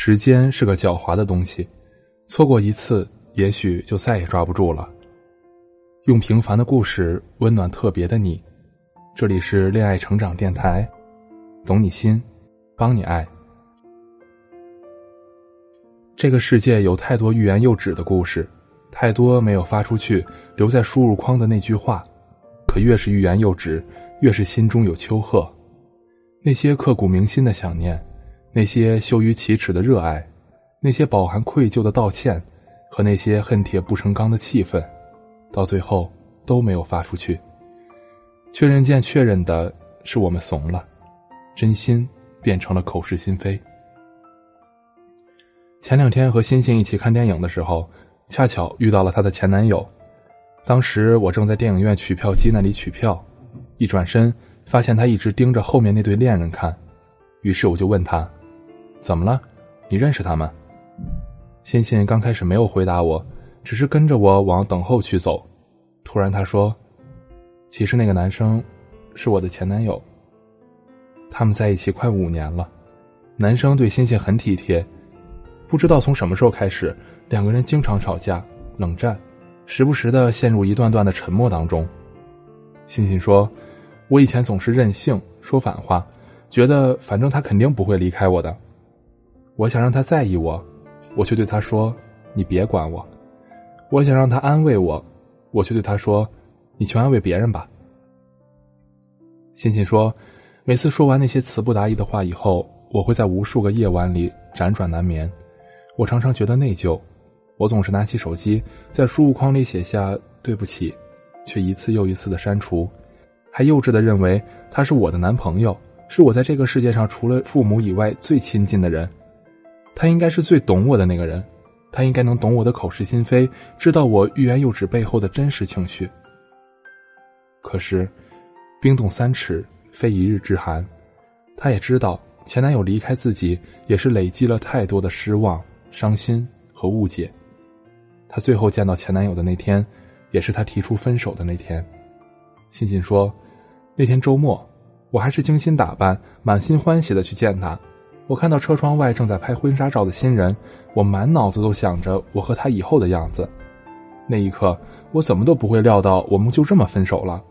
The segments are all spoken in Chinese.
时间是个狡猾的东西，错过一次，也许就再也抓不住了。用平凡的故事温暖特别的你，这里是恋爱成长电台，懂你心，帮你爱。这个世界有太多欲言又止的故事，太多没有发出去，留在输入框的那句话。可越是欲言又止，越是心中有丘壑。那些刻骨铭心的想念。那些羞于启齿的热爱，那些饱含愧疚的道歉，和那些恨铁不成钢的气愤，到最后都没有发出去。确认键确认的是我们怂了，真心变成了口是心非。前两天和欣欣一起看电影的时候，恰巧遇到了她的前男友。当时我正在电影院取票机那里取票，一转身发现他一直盯着后面那对恋人看，于是我就问他。怎么了？你认识他吗？欣欣刚开始没有回答我，只是跟着我往等候区走。突然他说：“其实那个男生是我的前男友。他们在一起快五年了。男生对欣欣很体贴，不知道从什么时候开始，两个人经常吵架、冷战，时不时的陷入一段段的沉默当中。欣欣说：“我以前总是任性，说反话，觉得反正他肯定不会离开我的。”我想让他在意我，我却对他说：“你别管我。”我想让他安慰我，我却对他说：“你去安慰别人吧。”欣欣说：“每次说完那些词不达意的话以后，我会在无数个夜晚里辗转难眠。我常常觉得内疚，我总是拿起手机，在输入框里写下‘对不起’，却一次又一次的删除，还幼稚的认为他是我的男朋友，是我在这个世界上除了父母以外最亲近的人。”他应该是最懂我的那个人，他应该能懂我的口是心非，知道我欲言又止背后的真实情绪。可是，冰冻三尺，非一日之寒。他也知道前男友离开自己，也是累积了太多的失望、伤心和误解。他最后见到前男友的那天，也是他提出分手的那天。欣欣说：“那天周末，我还是精心打扮，满心欢喜的去见他。”我看到车窗外正在拍婚纱照的新人，我满脑子都想着我和他以后的样子。那一刻，我怎么都不会料到我们就这么分手了。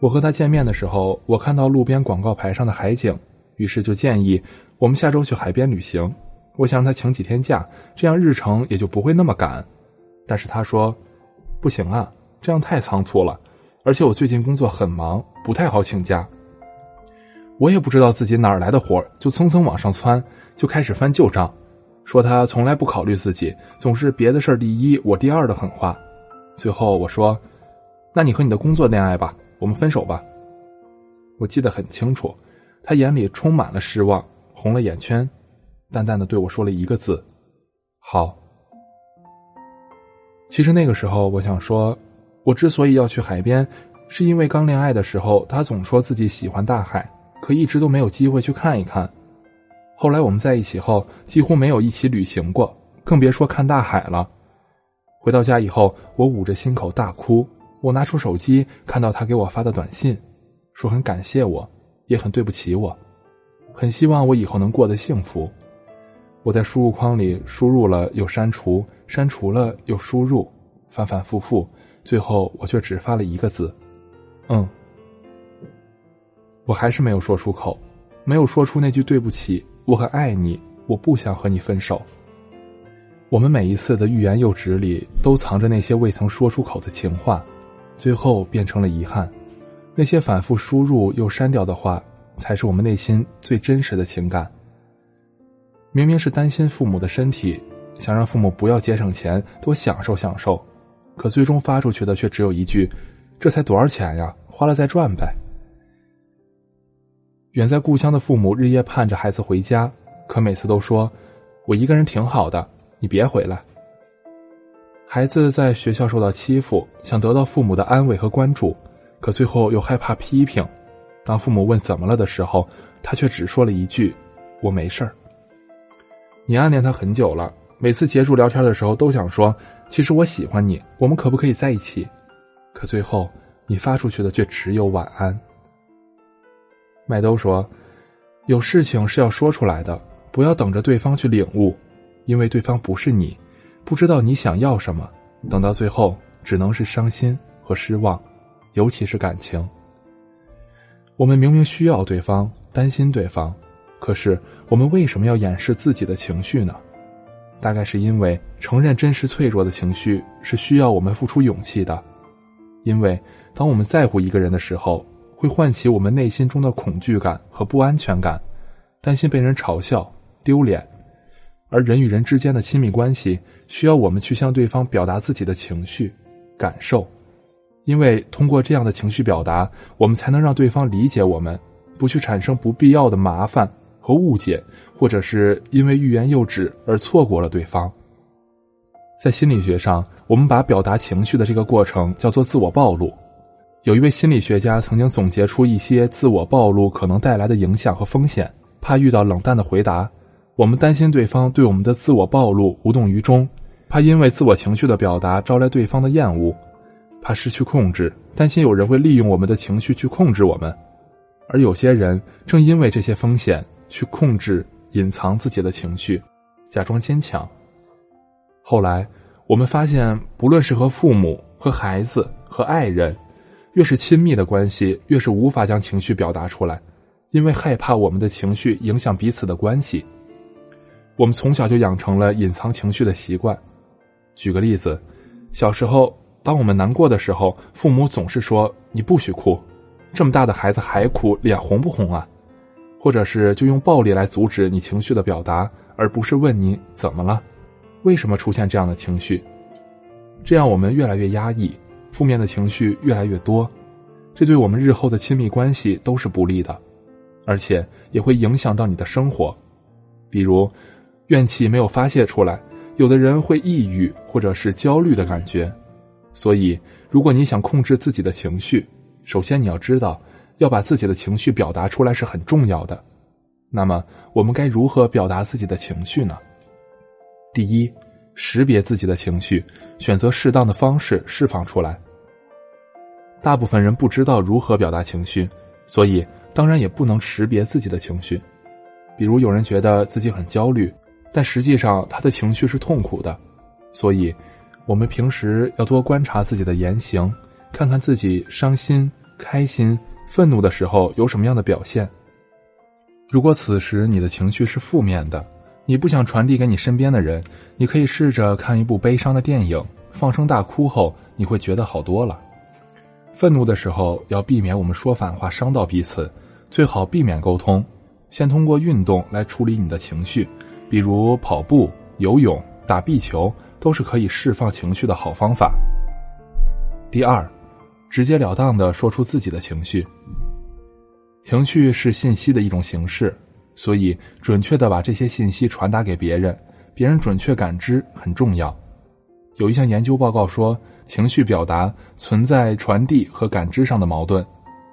我和他见面的时候，我看到路边广告牌上的海景，于是就建议我们下周去海边旅行。我想让他请几天假，这样日程也就不会那么赶。但是他说：“不行啊，这样太仓促了，而且我最近工作很忙，不太好请假。”我也不知道自己哪儿来的火，就蹭蹭往上窜，就开始翻旧账，说他从来不考虑自己，总是别的事儿第一，我第二的狠话。最后我说：“那你和你的工作恋爱吧，我们分手吧。”我记得很清楚，他眼里充满了失望，红了眼圈，淡淡的对我说了一个字：“好。”其实那个时候，我想说，我之所以要去海边，是因为刚恋爱的时候，他总说自己喜欢大海。可一直都没有机会去看一看。后来我们在一起后，几乎没有一起旅行过，更别说看大海了。回到家以后，我捂着心口大哭。我拿出手机，看到他给我发的短信，说很感谢我，也很对不起我，很希望我以后能过得幸福。我在输入框里输入了又删除，删除了又输入，反反复复，最后我却只发了一个字：嗯。我还是没有说出口，没有说出那句对不起，我很爱你，我不想和你分手。我们每一次的欲言又止里，都藏着那些未曾说出口的情话，最后变成了遗憾。那些反复输入又删掉的话，才是我们内心最真实的情感。明明是担心父母的身体，想让父母不要节省钱，多享受享受，可最终发出去的却只有一句：“这才多少钱呀，花了再赚呗。”远在故乡的父母日夜盼着孩子回家，可每次都说：“我一个人挺好的，你别回来。”孩子在学校受到欺负，想得到父母的安慰和关注，可最后又害怕批评。当父母问怎么了的时候，他却只说了一句：“我没事儿。”你暗恋他很久了，每次结束聊天的时候都想说：“其实我喜欢你，我们可不可以在一起？”可最后你发出去的却只有晚安。麦兜说：“有事情是要说出来的，不要等着对方去领悟，因为对方不是你，不知道你想要什么，等到最后只能是伤心和失望，尤其是感情。我们明明需要对方，担心对方，可是我们为什么要掩饰自己的情绪呢？大概是因为承认真实脆弱的情绪是需要我们付出勇气的，因为当我们在乎一个人的时候，会唤起我们内心中的恐惧感和不安全感，担心被人嘲笑、丢脸，而人与人之间的亲密关系需要我们去向对方表达自己的情绪、感受，因为通过这样的情绪表达，我们才能让对方理解我们，不去产生不必要的麻烦。和误解，或者是因为欲言又止而错过了对方。在心理学上，我们把表达情绪的这个过程叫做自我暴露。有一位心理学家曾经总结出一些自我暴露可能带来的影响和风险：怕遇到冷淡的回答，我们担心对方对我们的自我暴露无动于衷；怕因为自我情绪的表达招来对方的厌恶；怕失去控制，担心有人会利用我们的情绪去控制我们。而有些人正因为这些风险。去控制、隐藏自己的情绪，假装坚强。后来，我们发现，不论是和父母、和孩子、和爱人，越是亲密的关系，越是无法将情绪表达出来，因为害怕我们的情绪影响彼此的关系。我们从小就养成了隐藏情绪的习惯。举个例子，小时候，当我们难过的时候，父母总是说：“你不许哭，这么大的孩子还哭，脸红不红啊？”或者是就用暴力来阻止你情绪的表达，而不是问你怎么了，为什么出现这样的情绪？这样我们越来越压抑，负面的情绪越来越多，这对我们日后的亲密关系都是不利的，而且也会影响到你的生活。比如，怨气没有发泄出来，有的人会抑郁或者是焦虑的感觉。所以，如果你想控制自己的情绪，首先你要知道。要把自己的情绪表达出来是很重要的，那么我们该如何表达自己的情绪呢？第一，识别自己的情绪，选择适当的方式释放出来。大部分人不知道如何表达情绪，所以当然也不能识别自己的情绪。比如有人觉得自己很焦虑，但实际上他的情绪是痛苦的，所以我们平时要多观察自己的言行，看看自己伤心、开心。愤怒的时候有什么样的表现？如果此时你的情绪是负面的，你不想传递给你身边的人，你可以试着看一部悲伤的电影，放声大哭后，你会觉得好多了。愤怒的时候要避免我们说反话伤到彼此，最好避免沟通，先通过运动来处理你的情绪，比如跑步、游泳、打壁球，都是可以释放情绪的好方法。第二。直截了当的说出自己的情绪。情绪是信息的一种形式，所以准确的把这些信息传达给别人，别人准确感知很重要。有一项研究报告说，情绪表达存在传递和感知上的矛盾，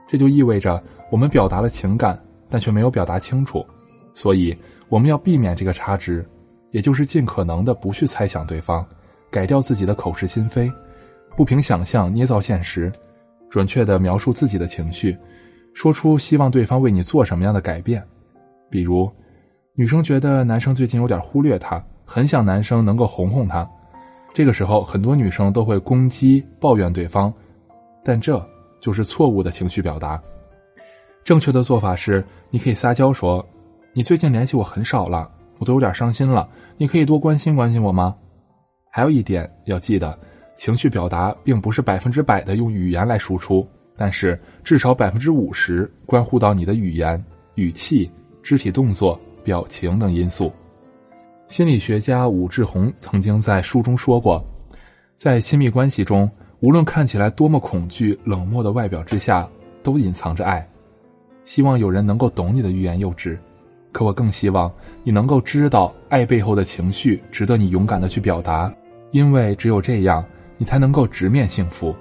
这就意味着我们表达了情感，但却没有表达清楚。所以我们要避免这个差值，也就是尽可能的不去猜想对方，改掉自己的口是心非。不凭想象捏造现实，准确的描述自己的情绪，说出希望对方为你做什么样的改变。比如，女生觉得男生最近有点忽略她，很想男生能够哄哄她。这个时候，很多女生都会攻击、抱怨对方，但这就是错误的情绪表达。正确的做法是，你可以撒娇说：“你最近联系我很少了，我都有点伤心了，你可以多关心关心我吗？”还有一点要记得。情绪表达并不是百分之百的用语言来输出，但是至少百分之五十关乎到你的语言、语气、肢体动作、表情等因素。心理学家武志红曾经在书中说过，在亲密关系中，无论看起来多么恐惧、冷漠的外表之下，都隐藏着爱。希望有人能够懂你的欲言又止，可我更希望你能够知道，爱背后的情绪值得你勇敢的去表达，因为只有这样。你才能够直面幸福。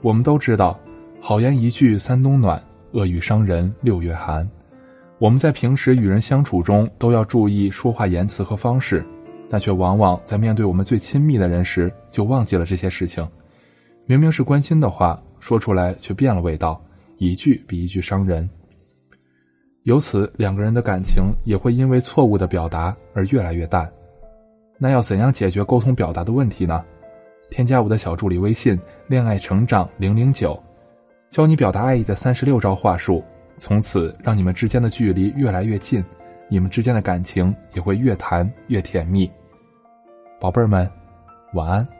我们都知道，好言一句三冬暖，恶语伤人六月寒。我们在平时与人相处中都要注意说话言辞和方式，但却往往在面对我们最亲密的人时就忘记了这些事情。明明是关心的话，说出来却变了味道，一句比一句伤人。由此两个人的感情也会因为错误的表达而越来越淡。那要怎样解决沟通表达的问题呢？添加我的小助理微信“恋爱成长零零九”，教你表达爱意的三十六招话术，从此让你们之间的距离越来越近，你们之间的感情也会越谈越甜蜜。宝贝儿们，晚安。